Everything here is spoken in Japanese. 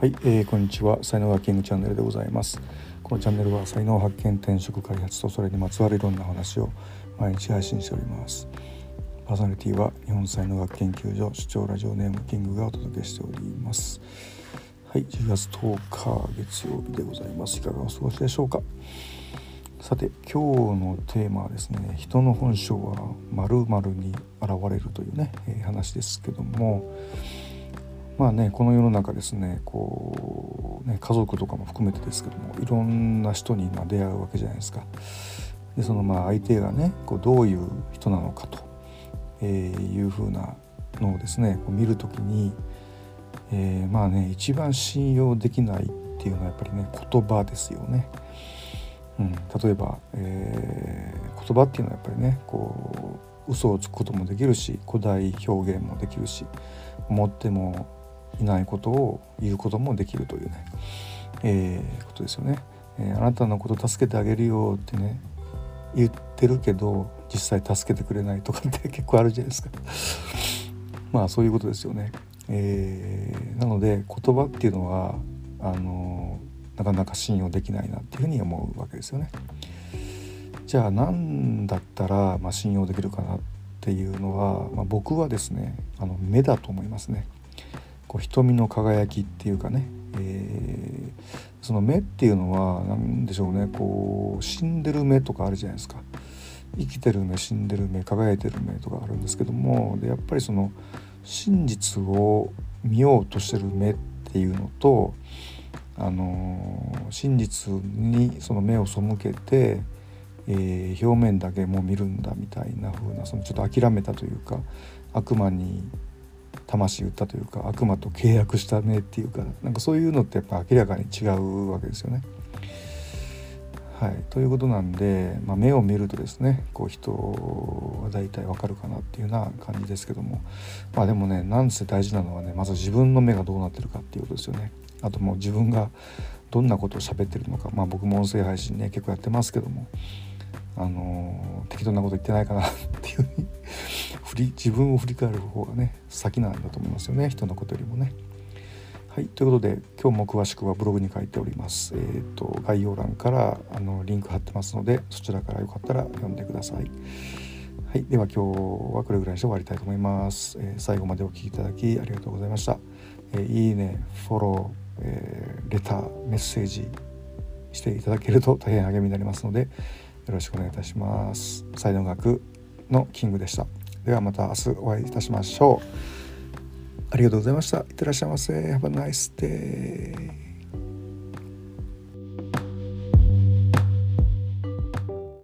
はい、えー、こんにちは。才能ハッキングチャンネルでございます。このチャンネルは才能発見転職開発とそれにまつわるいろんな話を毎日配信しております。パーソナリティは日本才能学研究所主張ラジオネームキングがお届けしております。はい10月10日月曜日でございます。いかがお過ごしでしょうか。さて今日のテーマはですね人の本性は〇〇に現れるというね、えー、話ですけどもまあねこの世の中ですねこうね家族とかも含めてですけどもいろんな人にま出会うわけじゃないですか。でそのまあ相手がねこうどういう人なのかと、え、いうふうなのをですねこう見る時に、えー、まあね一番信用できないっていうのはやっぱりね言葉ですよね。うん、例えば、えー、言葉っていうのはやっぱりねこう嘘をつくこともできるし古代表現もできるし思ってもいないことを言うこともできるというね、えー、ことですよね、えー、あなたのこと助けてあげるよってね言ってるけど実際助けてくれないとかって結構あるじゃないですか。まあそういうことですよね、えー、なので言葉っていうのはあのなかなか信用できないなっていうふうに思うわけですよね。じゃあ何だったら、まあ、信用できるかなっていうのは、まあ、僕はですねあの目だと思いますね。こう瞳の輝きっていうかね、えー、その目っていうのは何でしょうねこう死んでる目とかあるじゃないですか。生きてる目死んでる目輝いてる目とかあるんですけどもでやっぱりその真実を見ようとしてる目っていうのとあの真実にその目を背けて、えー、表面だけもう見るんだみたいな風なそのちょっと諦めたというか悪魔に魂売ったというか悪魔と契約した目っていうかなんかそういうのってやっぱ明らかに違うわけですよね。はい、ということなんで、まあ、目を見るとですねこう人は大体わかるかなっていうような感じですけどもまあでもねなんせ大事なのはねまず自分の目がどうなってるかっていうことですよね。あともう自分がどんなことを喋ってるのかまあ僕も音声配信ね結構やってますけどもあの適当なこと言ってないかなっていうふうにり自分を振り返る方がね先なんだと思いますよね人のことよりもね。はいということで今日も詳しくはブログに書いております。えっ、ー、と概要欄からあのリンク貼ってますのでそちらからよかったら読んでください。はい、では今日はこれぐらいにして終わりたいと思います。えー、最後までお聴きいただきありがとうございました。えー、いいね、フォロー、えレター、メッセージしていただけると大変励みになりますのでよろしくお願いいたします。才能学のキングでした。ではまた明日お会いいたしましょう。ありがとうございました。いってらっしゃいませ。Have a nice day.